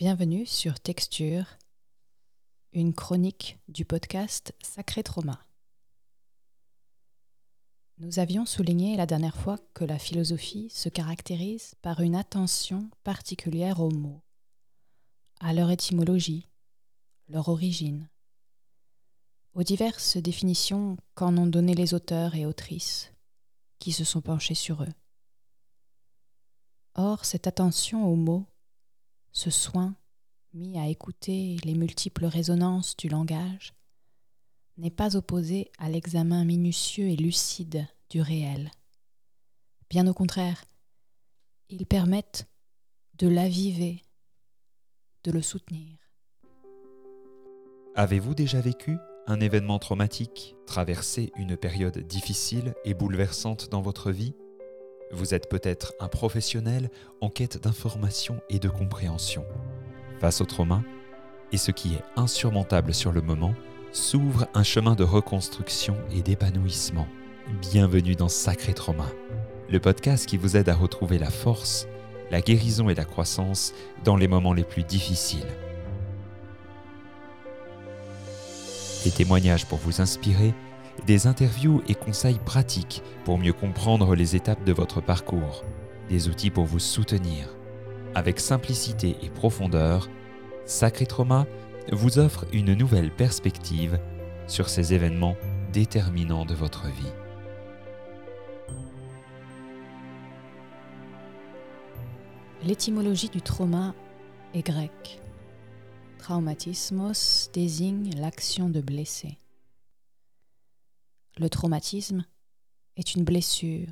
Bienvenue sur Texture, une chronique du podcast Sacré Trauma. Nous avions souligné la dernière fois que la philosophie se caractérise par une attention particulière aux mots, à leur étymologie, leur origine, aux diverses définitions qu'en ont données les auteurs et autrices qui se sont penchés sur eux. Or, cette attention aux mots ce soin mis à écouter les multiples résonances du langage n'est pas opposé à l'examen minutieux et lucide du réel. Bien au contraire, ils permettent de l'aviver, de le soutenir. Avez-vous déjà vécu un événement traumatique, traversé une période difficile et bouleversante dans votre vie? Vous êtes peut-être un professionnel en quête d'information et de compréhension. Face au trauma, et ce qui est insurmontable sur le moment, s'ouvre un chemin de reconstruction et d'épanouissement. Bienvenue dans Sacré Trauma, le podcast qui vous aide à retrouver la force, la guérison et la croissance dans les moments les plus difficiles. Des témoignages pour vous inspirer des interviews et conseils pratiques pour mieux comprendre les étapes de votre parcours, des outils pour vous soutenir. Avec simplicité et profondeur, Sacré Trauma vous offre une nouvelle perspective sur ces événements déterminants de votre vie. L'étymologie du trauma est grecque. Traumatismos désigne l'action de blesser. Le traumatisme est une blessure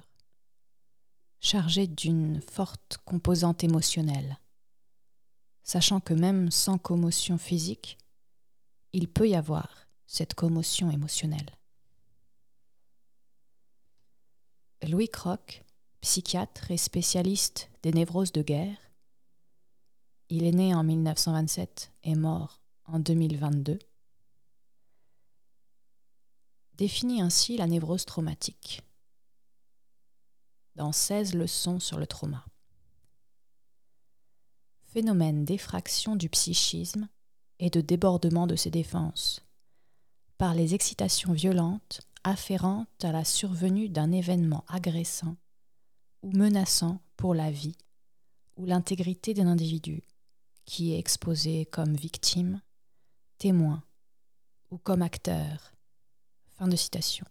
chargée d'une forte composante émotionnelle, sachant que même sans commotion physique, il peut y avoir cette commotion émotionnelle. Louis Croc, psychiatre et spécialiste des névroses de guerre, il est né en 1927 et mort en 2022, définit ainsi la névrose traumatique dans 16 leçons sur le trauma. Phénomène d'effraction du psychisme et de débordement de ses défenses par les excitations violentes afférentes à la survenue d'un événement agressant ou menaçant pour la vie ou l'intégrité d'un individu qui est exposé comme victime, témoin ou comme acteur Fin de citation.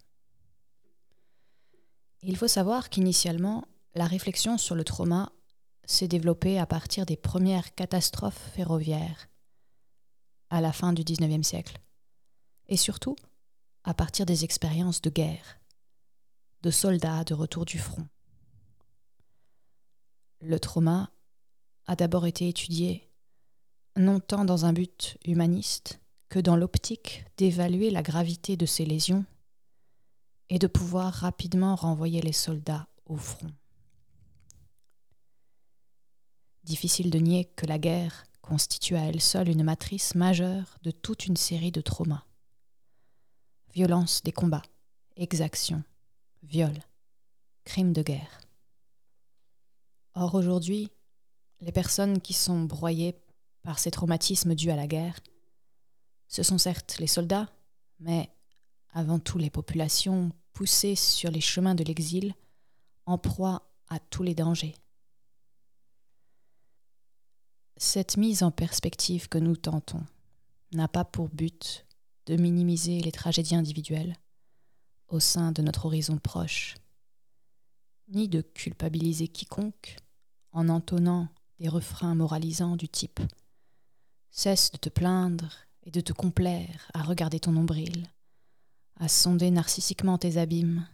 Il faut savoir qu'initialement, la réflexion sur le trauma s'est développée à partir des premières catastrophes ferroviaires à la fin du XIXe siècle, et surtout à partir des expériences de guerre, de soldats de retour du front. Le trauma a d'abord été étudié non tant dans un but humaniste, que dans l'optique d'évaluer la gravité de ces lésions et de pouvoir rapidement renvoyer les soldats au front. Difficile de nier que la guerre constitue à elle seule une matrice majeure de toute une série de traumas. Violence des combats, exactions, viols, crimes de guerre. Or aujourd'hui, les personnes qui sont broyées par ces traumatismes dus à la guerre ce sont certes les soldats, mais avant tout les populations poussées sur les chemins de l'exil, en proie à tous les dangers. Cette mise en perspective que nous tentons n'a pas pour but de minimiser les tragédies individuelles au sein de notre horizon proche, ni de culpabiliser quiconque en entonnant des refrains moralisants du type Cesse de te plaindre et de te complaire à regarder ton nombril, à sonder narcissiquement tes abîmes.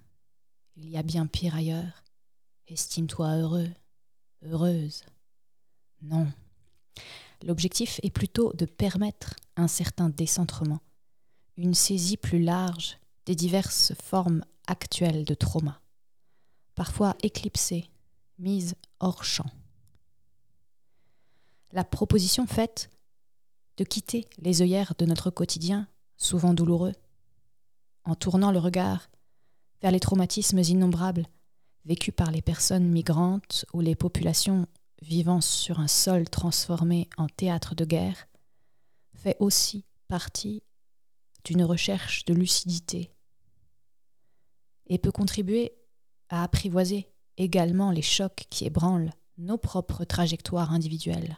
Il y a bien pire ailleurs. Estime-toi heureux, heureuse. Non. L'objectif est plutôt de permettre un certain décentrement, une saisie plus large des diverses formes actuelles de trauma, parfois éclipsées, mises hors champ. La proposition faite de quitter les œillères de notre quotidien, souvent douloureux, en tournant le regard vers les traumatismes innombrables vécus par les personnes migrantes ou les populations vivant sur un sol transformé en théâtre de guerre, fait aussi partie d'une recherche de lucidité et peut contribuer à apprivoiser également les chocs qui ébranlent nos propres trajectoires individuelles,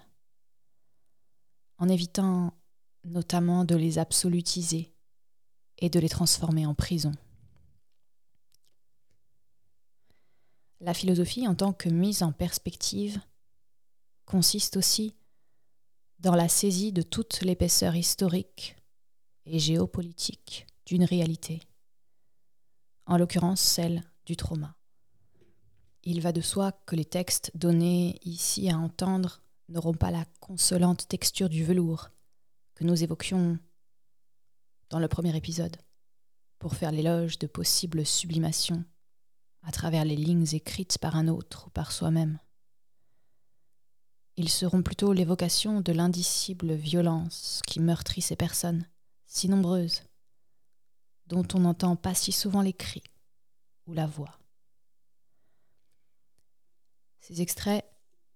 en évitant notamment de les absolutiser et de les transformer en prison. La philosophie en tant que mise en perspective consiste aussi dans la saisie de toute l'épaisseur historique et géopolitique d'une réalité, en l'occurrence celle du trauma. Il va de soi que les textes donnés ici à entendre n'auront pas la consolante texture du velours que nous évoquions dans le premier épisode, pour faire l'éloge de possibles sublimations à travers les lignes écrites par un autre ou par soi-même. Ils seront plutôt l'évocation de l'indicible violence qui meurtrit ces personnes, si nombreuses, dont on n'entend pas si souvent les cris ou la voix. Ces extraits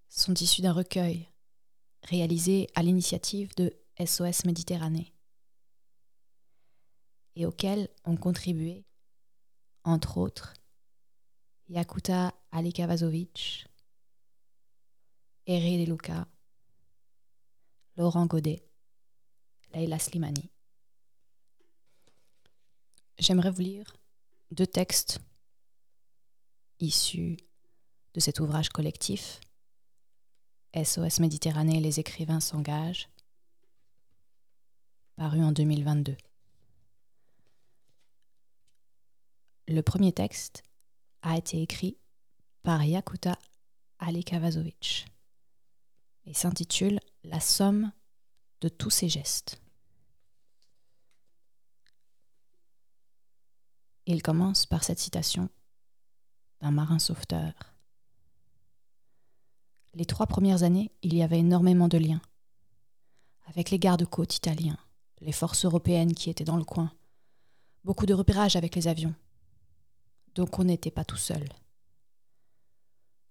sont issus d'un recueil réalisé à l'initiative de SOS Méditerranée et auquel ont contribué, entre autres, Yakuta Alikavazovic, Eri Deluca, Laurent Godet, Leila Slimani. J'aimerais vous lire deux textes issus de cet ouvrage collectif SOS Méditerranée, les écrivains s'engagent, paru en 2022. Le premier texte a été écrit par Yakuta Alikavazovic et s'intitule La somme de tous ces gestes. Il commence par cette citation d'un marin sauveteur. Les trois premières années, il y avait énormément de liens avec les gardes-côtes italiens, les forces européennes qui étaient dans le coin, beaucoup de repérages avec les avions. Donc on n'était pas tout seul.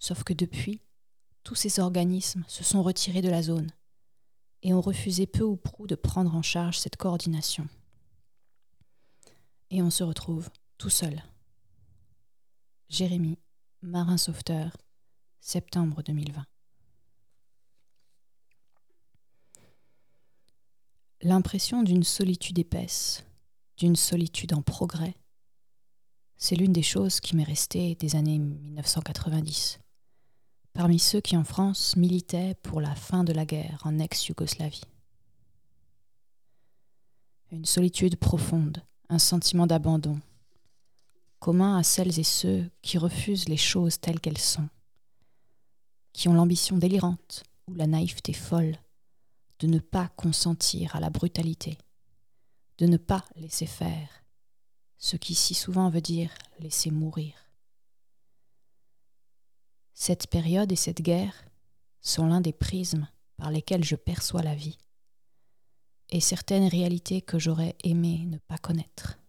Sauf que depuis, tous ces organismes se sont retirés de la zone et ont refusé peu ou prou de prendre en charge cette coordination. Et on se retrouve tout seul. Jérémy, marin sauveteur, septembre 2020. L'impression d'une solitude épaisse, d'une solitude en progrès, c'est l'une des choses qui m'est restée des années 1990, parmi ceux qui en France militaient pour la fin de la guerre en ex-Yougoslavie. Une solitude profonde, un sentiment d'abandon, commun à celles et ceux qui refusent les choses telles qu'elles sont, qui ont l'ambition délirante ou la naïveté folle de ne pas consentir à la brutalité, de ne pas laisser faire, ce qui si souvent veut dire laisser mourir. Cette période et cette guerre sont l'un des prismes par lesquels je perçois la vie, et certaines réalités que j'aurais aimé ne pas connaître.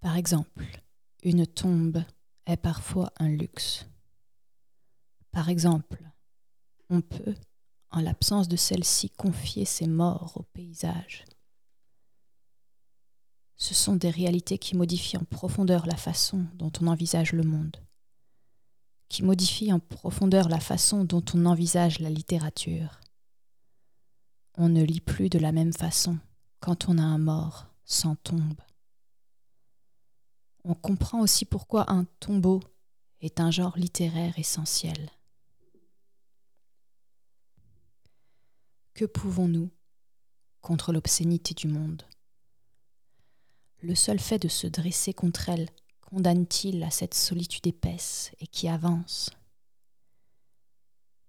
Par exemple, une tombe est parfois un luxe. Par exemple, on peut, en l'absence de celle-ci, confier ses morts au paysage. Ce sont des réalités qui modifient en profondeur la façon dont on envisage le monde, qui modifient en profondeur la façon dont on envisage la littérature. On ne lit plus de la même façon quand on a un mort sans tombe on comprend aussi pourquoi un tombeau est un genre littéraire essentiel. Que pouvons-nous contre l'obscénité du monde? Le seul fait de se dresser contre elle condamne-t-il à cette solitude épaisse et qui avance?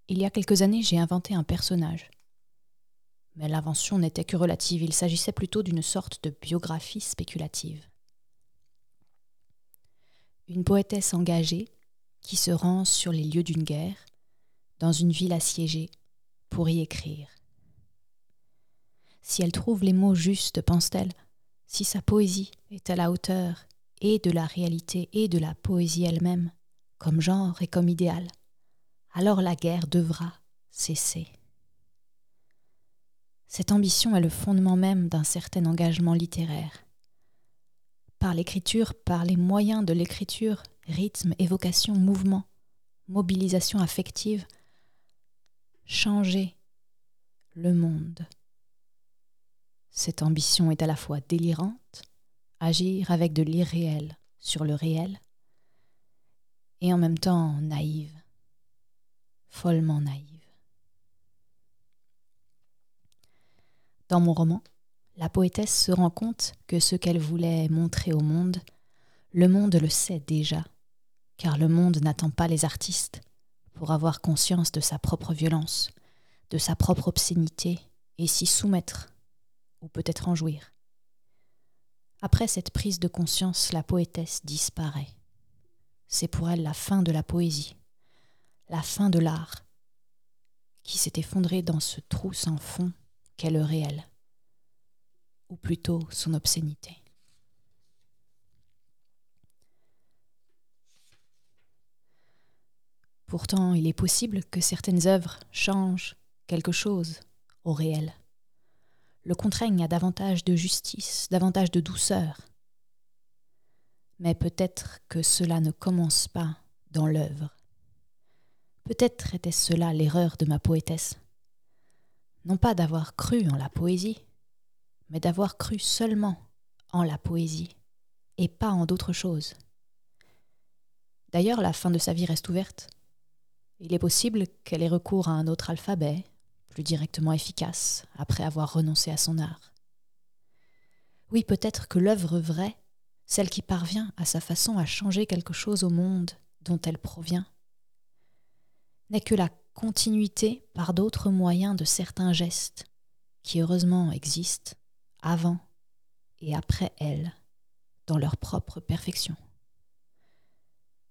Il y a quelques années, j'ai inventé un personnage. Mais l'invention n'était que relative, il s'agissait plutôt d'une sorte de biographie spéculative une poétesse engagée qui se rend sur les lieux d'une guerre, dans une ville assiégée, pour y écrire. Si elle trouve les mots justes, pense-t-elle, si sa poésie est à la hauteur et de la réalité et de la poésie elle-même, comme genre et comme idéal, alors la guerre devra cesser. Cette ambition est le fondement même d'un certain engagement littéraire. Par l'écriture, par les moyens de l'écriture, rythme, évocation, mouvement, mobilisation affective, changer le monde. Cette ambition est à la fois délirante, agir avec de l'irréel sur le réel, et en même temps naïve, follement naïve. Dans mon roman, la poétesse se rend compte que ce qu'elle voulait montrer au monde, le monde le sait déjà, car le monde n'attend pas les artistes pour avoir conscience de sa propre violence, de sa propre obscénité, et s'y soumettre, ou peut-être en jouir. Après cette prise de conscience, la poétesse disparaît. C'est pour elle la fin de la poésie, la fin de l'art, qui s'est effondré dans ce trou sans fond qu'est le réel, ou plutôt son obscénité. Pourtant, il est possible que certaines œuvres changent quelque chose au réel, le contraignent à davantage de justice, davantage de douceur. Mais peut-être que cela ne commence pas dans l'œuvre. Peut-être était-ce cela l'erreur de ma poétesse non pas d'avoir cru en la poésie, mais d'avoir cru seulement en la poésie, et pas en d'autres choses. D'ailleurs, la fin de sa vie reste ouverte. Il est possible qu'elle ait recours à un autre alphabet, plus directement efficace, après avoir renoncé à son art. Oui, peut-être que l'œuvre vraie, celle qui parvient à sa façon à changer quelque chose au monde dont elle provient, n'est que la continuité par d'autres moyens de certains gestes qui heureusement existent avant et après elle, dans leur propre perfection.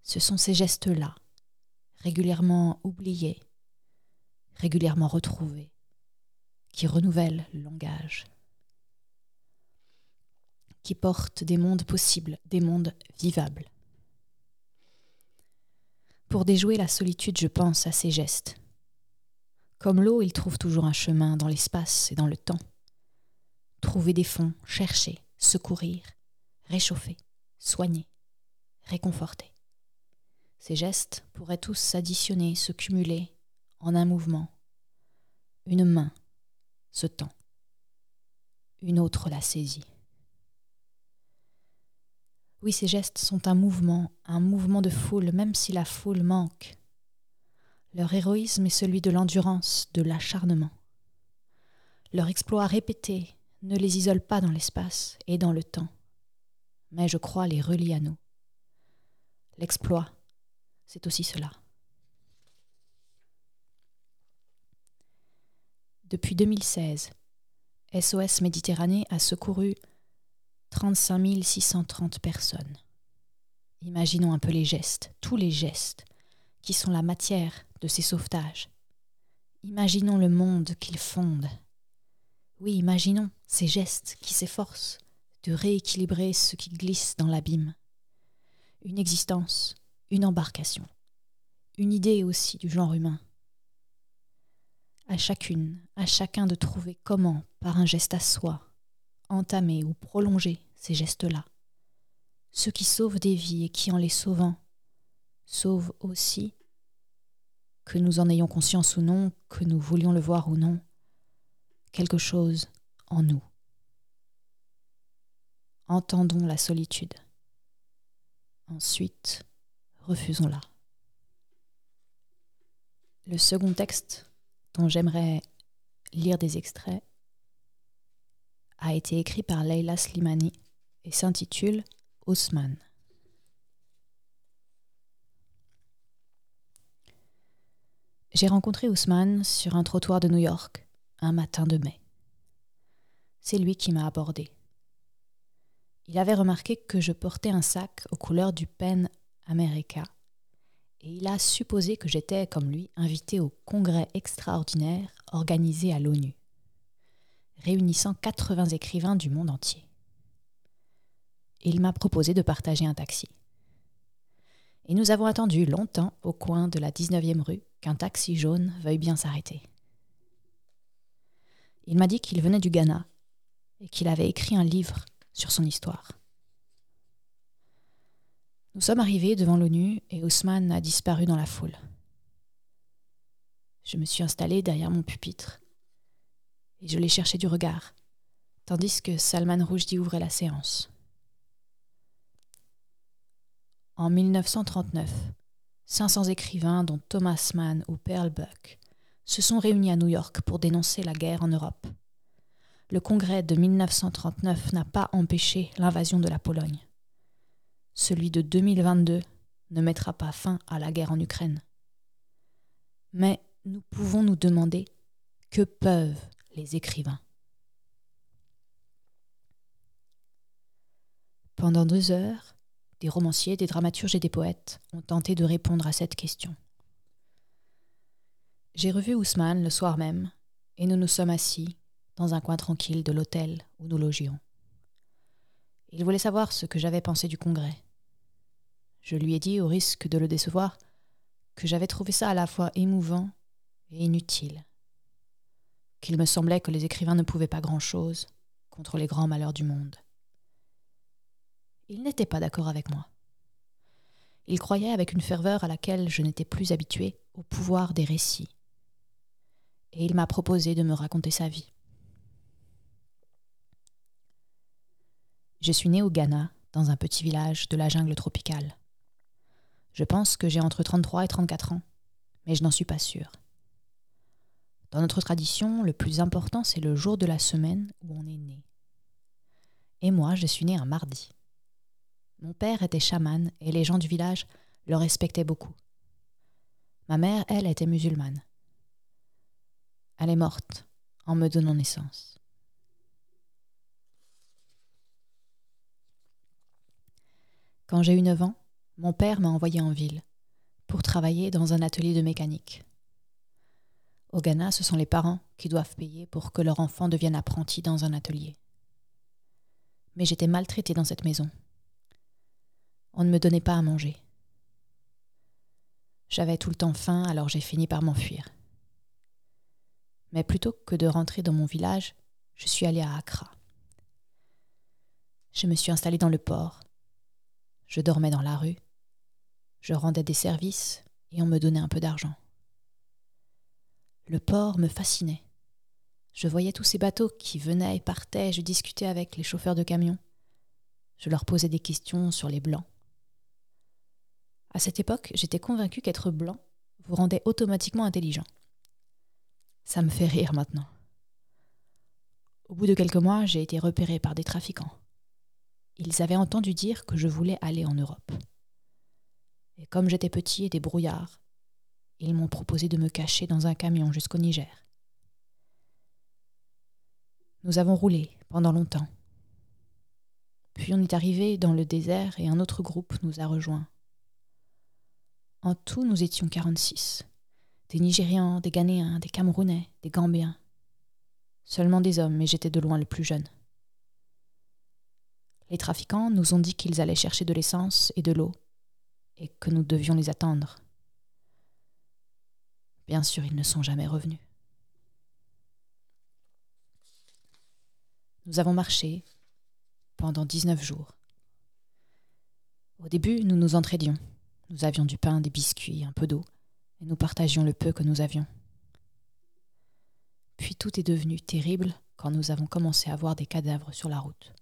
Ce sont ces gestes-là, régulièrement oubliés, régulièrement retrouvés, qui renouvellent le langage, qui portent des mondes possibles, des mondes vivables. Pour déjouer la solitude, je pense à ces gestes. Comme l'eau, il trouve toujours un chemin dans l'espace et dans le temps. Trouver des fonds, chercher, secourir, réchauffer, soigner, réconforter. Ces gestes pourraient tous s'additionner, se cumuler en un mouvement. Une main se tend, une autre la saisit. Oui, ces gestes sont un mouvement, un mouvement de foule, même si la foule manque. Leur héroïsme est celui de l'endurance, de l'acharnement. Leur exploit répété ne les isole pas dans l'espace et dans le temps, mais je crois les relie à nous. L'exploit, c'est aussi cela. Depuis 2016, SOS Méditerranée a secouru 35 630 personnes. Imaginons un peu les gestes, tous les gestes, qui sont la matière de ces sauvetages. Imaginons le monde qu'ils fondent. Oui, imaginons ces gestes qui s'efforcent de rééquilibrer ce qui glisse dans l'abîme. Une existence, une embarcation, une idée aussi du genre humain. À chacune, à chacun de trouver comment, par un geste à soi, entamer ou prolonger ces gestes-là. Ceux qui sauvent des vies et qui, en les sauvant, sauvent aussi, que nous en ayons conscience ou non, que nous voulions le voir ou non, quelque chose en nous. Entendons la solitude. Ensuite, refusons-la. Le second texte dont j'aimerais lire des extraits a été écrit par Leila Slimani et s'intitule Haussmann. J'ai rencontré Ousmane sur un trottoir de New York un matin de mai. C'est lui qui m'a abordé. Il avait remarqué que je portais un sac aux couleurs du Pen America et il a supposé que j'étais, comme lui, invité au congrès extraordinaire organisé à l'ONU réunissant 80 écrivains du monde entier. Il m'a proposé de partager un taxi. et nous avons attendu longtemps au coin de la 19e rue qu'un taxi jaune veuille bien s'arrêter. Il m'a dit qu'il venait du Ghana et qu'il avait écrit un livre sur son histoire. Nous sommes arrivés devant l'ONU et Ousmane a disparu dans la foule. Je me suis installé derrière mon pupitre et je l'ai cherché du regard, tandis que Salman Rushdie ouvrait la séance. En 1939, 500 écrivains, dont Thomas Mann ou Pearl Buck, se sont réunis à New York pour dénoncer la guerre en Europe. Le congrès de 1939 n'a pas empêché l'invasion de la Pologne. Celui de 2022 ne mettra pas fin à la guerre en Ukraine. Mais nous pouvons nous demander que peuvent les écrivains. Pendant deux heures, des romanciers, des dramaturges et des poètes ont tenté de répondre à cette question. J'ai revu Ousmane le soir même, et nous nous sommes assis dans un coin tranquille de l'hôtel où nous logions. Il voulait savoir ce que j'avais pensé du congrès. Je lui ai dit, au risque de le décevoir, que j'avais trouvé ça à la fois émouvant et inutile, qu'il me semblait que les écrivains ne pouvaient pas grand-chose contre les grands malheurs du monde. Il n'était pas d'accord avec moi. Il croyait avec une ferveur à laquelle je n'étais plus habituée au pouvoir des récits. Et il m'a proposé de me raconter sa vie. Je suis née au Ghana, dans un petit village de la jungle tropicale. Je pense que j'ai entre 33 et 34 ans, mais je n'en suis pas sûre. Dans notre tradition, le plus important, c'est le jour de la semaine où on est né. Et moi, je suis née un mardi. Mon père était chaman et les gens du village le respectaient beaucoup. Ma mère, elle, était musulmane. Elle est morte en me donnant naissance. Quand j'ai eu 9 ans, mon père m'a envoyé en ville pour travailler dans un atelier de mécanique. Au Ghana, ce sont les parents qui doivent payer pour que leur enfant devienne apprenti dans un atelier. Mais j'étais maltraitée dans cette maison. On ne me donnait pas à manger. J'avais tout le temps faim, alors j'ai fini par m'enfuir. Mais plutôt que de rentrer dans mon village, je suis allée à Accra. Je me suis installée dans le port je dormais dans la rue. Je rendais des services et on me donnait un peu d'argent. Le port me fascinait. Je voyais tous ces bateaux qui venaient et partaient, je discutais avec les chauffeurs de camions. Je leur posais des questions sur les blancs. À cette époque, j'étais convaincue qu'être blanc vous rendait automatiquement intelligent. Ça me fait rire maintenant. Au bout de quelques mois, j'ai été repérée par des trafiquants. Ils avaient entendu dire que je voulais aller en Europe. Et comme j'étais petit et des brouillards, ils m'ont proposé de me cacher dans un camion jusqu'au Niger. Nous avons roulé pendant longtemps. Puis on est arrivé dans le désert et un autre groupe nous a rejoints. En tout, nous étions 46. Des Nigérians, des Ghanéens, des Camerounais, des Gambiens. Seulement des hommes, mais j'étais de loin le plus jeune. Les trafiquants nous ont dit qu'ils allaient chercher de l'essence et de l'eau, et que nous devions les attendre. Bien sûr, ils ne sont jamais revenus. Nous avons marché pendant 19 jours. Au début, nous nous entraidions. Nous avions du pain, des biscuits, un peu d'eau, et nous partagions le peu que nous avions. Puis tout est devenu terrible quand nous avons commencé à voir des cadavres sur la route.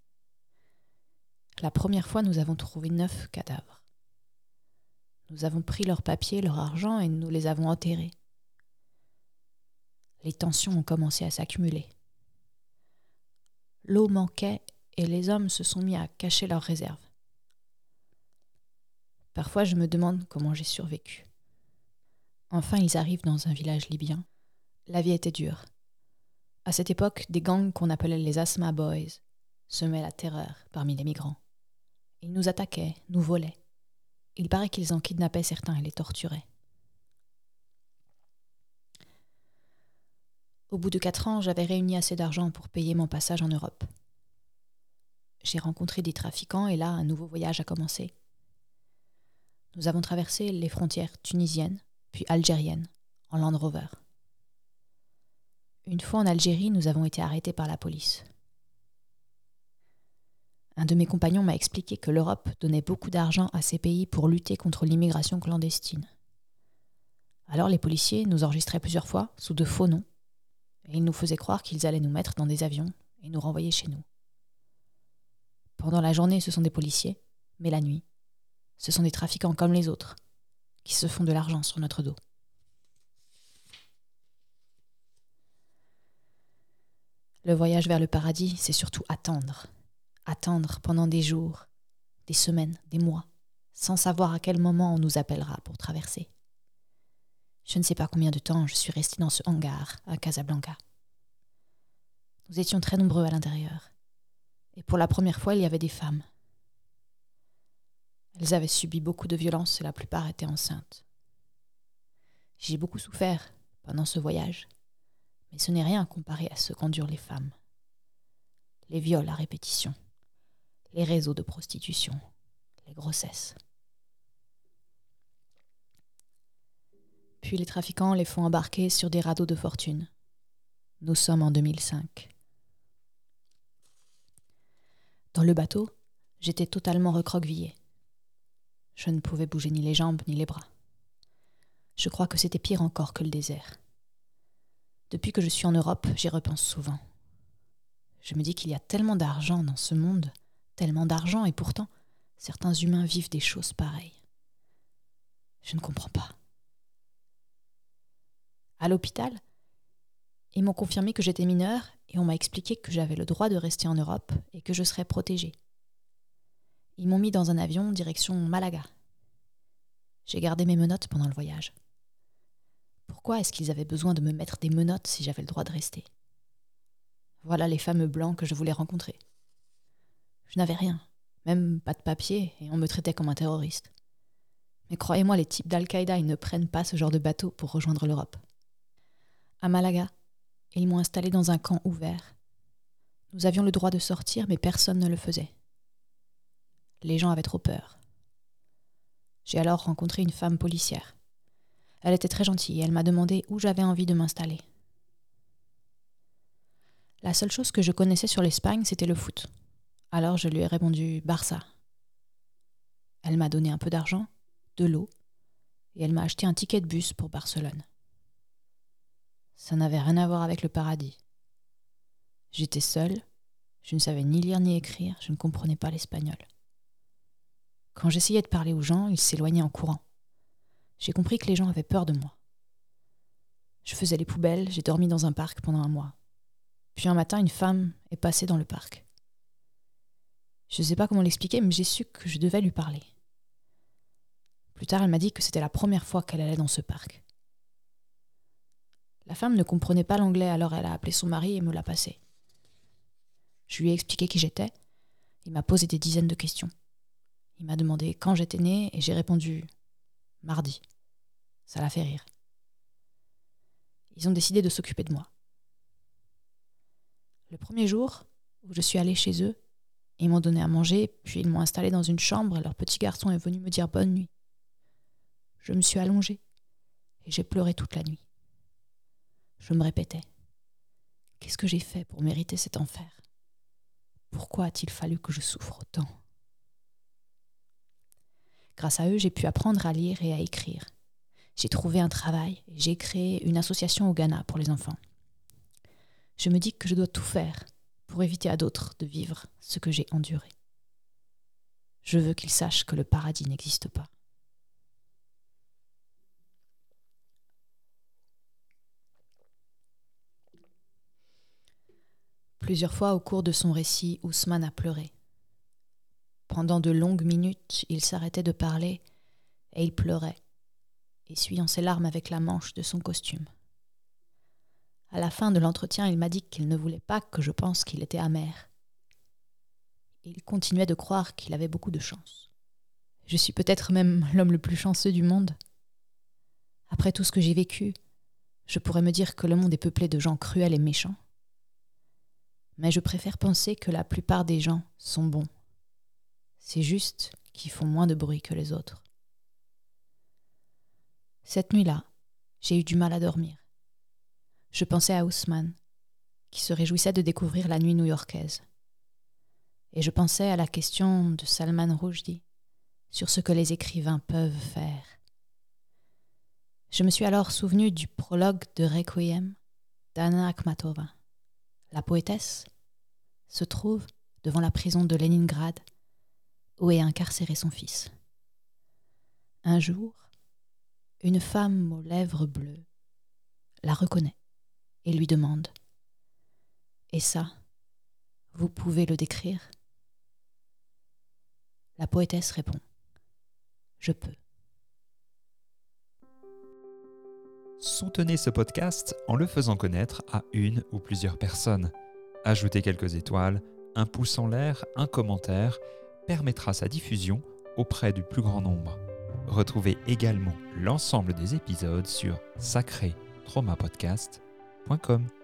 La première fois, nous avons trouvé neuf cadavres. Nous avons pris leurs papiers, leur argent et nous les avons enterrés. Les tensions ont commencé à s'accumuler. L'eau manquait et les hommes se sont mis à cacher leurs réserves. Parfois, je me demande comment j'ai survécu. Enfin, ils arrivent dans un village libyen. La vie était dure. À cette époque, des gangs qu'on appelait les Asma Boys semaient la terreur parmi les migrants. Ils nous attaquaient, nous volaient. Il paraît qu'ils en kidnappaient certains et les torturaient. Au bout de quatre ans, j'avais réuni assez d'argent pour payer mon passage en Europe. J'ai rencontré des trafiquants et là, un nouveau voyage a commencé. nous avons traversé les frontières tunisiennes, puis algériennes, en Land Rover. Une fois en Algérie, nous avons été arrêtés par la police. Un de mes compagnons m'a expliqué que l'Europe donnait beaucoup d'argent à ces pays pour lutter contre l'immigration clandestine. Alors les policiers nous enregistraient plusieurs fois sous de faux noms, et ils nous faisaient croire qu'ils allaient nous mettre dans des avions et nous renvoyer chez nous. Pendant la journée, ce sont des policiers, mais la nuit, ce sont des trafiquants comme les autres, qui se font de l'argent sur notre dos. Le voyage vers le paradis, c'est surtout attendre. Attendre pendant des jours, des semaines, des mois, sans savoir à quel moment on nous appellera pour traverser. Je ne sais pas combien de temps je suis restée dans ce hangar à Casablanca. Nous étions très nombreux à l'intérieur. Et pour la première fois, il y avait des femmes. Elles avaient subi beaucoup de violences et la plupart étaient enceintes. J'ai beaucoup souffert pendant ce voyage, mais ce n'est rien comparé à ce qu'endurent les femmes. Les viols à répétition, les réseaux de prostitution, les grossesses. Puis les trafiquants les font embarquer sur des radeaux de fortune. Nous sommes en 2005. Dans le bateau, j'étais totalement recroquevillée. Je ne pouvais bouger ni les jambes ni les bras. Je crois que c'était pire encore que le désert. Depuis que je suis en Europe, j'y repense souvent. Je me dis qu'il y a tellement d'argent dans ce monde, tellement d'argent, et pourtant, certains humains vivent des choses pareilles. Je ne comprends pas. À l'hôpital, ils m'ont confirmé que j'étais mineure et on m'a expliqué que j'avais le droit de rester en Europe et que je serais protégée. Ils m'ont mis dans un avion direction Malaga. J'ai gardé mes menottes pendant le voyage. Pourquoi est-ce qu'ils avaient besoin de me mettre des menottes si j'avais le droit de rester? Voilà les fameux blancs que je voulais rencontrer. Je n'avais rien, même pas de papier, et on me traitait comme un terroriste. Mais croyez-moi, les types d'Al-Qaïda, ils ne prennent pas ce genre de bateau pour rejoindre l'Europe. À Malaga, ils m'ont installé dans un camp ouvert. Nous avions le droit de sortir, mais personne ne le faisait. Les gens avaient trop peur. J'ai alors rencontré une femme policière. Elle était très gentille et elle m'a demandé où j'avais envie de m'installer. La seule chose que je connaissais sur l'Espagne, c'était le foot. Alors je lui ai répondu Barça. Elle m'a donné un peu d'argent, de l'eau, et elle m'a acheté un ticket de bus pour Barcelone. Ça n'avait rien à voir avec le paradis. J'étais seule, je ne savais ni lire ni écrire, je ne comprenais pas l'espagnol. Quand j'essayais de parler aux gens, ils s'éloignaient en courant. J'ai compris que les gens avaient peur de moi. Je faisais les poubelles, j'ai dormi dans un parc pendant un mois. Puis un matin, une femme est passée dans le parc. Je ne sais pas comment l'expliquer, mais j'ai su que je devais lui parler. Plus tard, elle m'a dit que c'était la première fois qu'elle allait dans ce parc. La femme ne comprenait pas l'anglais, alors elle a appelé son mari et me l'a passé. Je lui ai expliqué qui j'étais. Il m'a posé des dizaines de questions. Il m'a demandé quand j'étais née et j'ai répondu mardi. Ça l'a fait rire. Ils ont décidé de s'occuper de moi. Le premier jour où je suis allée chez eux, ils m'ont donné à manger, puis ils m'ont installé dans une chambre et leur petit garçon est venu me dire bonne nuit. Je me suis allongée et j'ai pleuré toute la nuit. Je me répétais Qu'est-ce que j'ai fait pour mériter cet enfer? Pourquoi a-t-il fallu que je souffre autant? Grâce à eux, j'ai pu apprendre à lire et à écrire. J'ai trouvé un travail et j'ai créé une association au Ghana pour les enfants. Je me dis que je dois tout faire pour éviter à d'autres de vivre ce que j'ai enduré. Je veux qu'ils sachent que le paradis n'existe pas. Plusieurs fois au cours de son récit, Ousmane a pleuré. Pendant de longues minutes, il s'arrêtait de parler et il pleurait, essuyant ses larmes avec la manche de son costume. À la fin de l'entretien, il m'a dit qu'il ne voulait pas que je pense qu'il était amer. Il continuait de croire qu'il avait beaucoup de chance. Je suis peut-être même l'homme le plus chanceux du monde. Après tout ce que j'ai vécu, je pourrais me dire que le monde est peuplé de gens cruels et méchants. Mais je préfère penser que la plupart des gens sont bons c'est juste qu'ils font moins de bruit que les autres. Cette nuit-là, j'ai eu du mal à dormir. Je pensais à Ousmane, qui se réjouissait de découvrir la nuit new-yorkaise. Et je pensais à la question de Salman Rushdie sur ce que les écrivains peuvent faire. Je me suis alors souvenu du prologue de Requiem d'Anna Akhmatova. La poétesse se trouve devant la prison de Leningrad où est incarcéré son fils. Un jour, une femme aux lèvres bleues la reconnaît et lui demande Et ça, vous pouvez le décrire? La poétesse répond Je peux. Soutenez ce podcast en le faisant connaître à une ou plusieurs personnes. Ajoutez quelques étoiles, un pouce en l'air, un commentaire permettra sa diffusion auprès du plus grand nombre. Retrouvez également l'ensemble des épisodes sur sacré traumapodcast.com.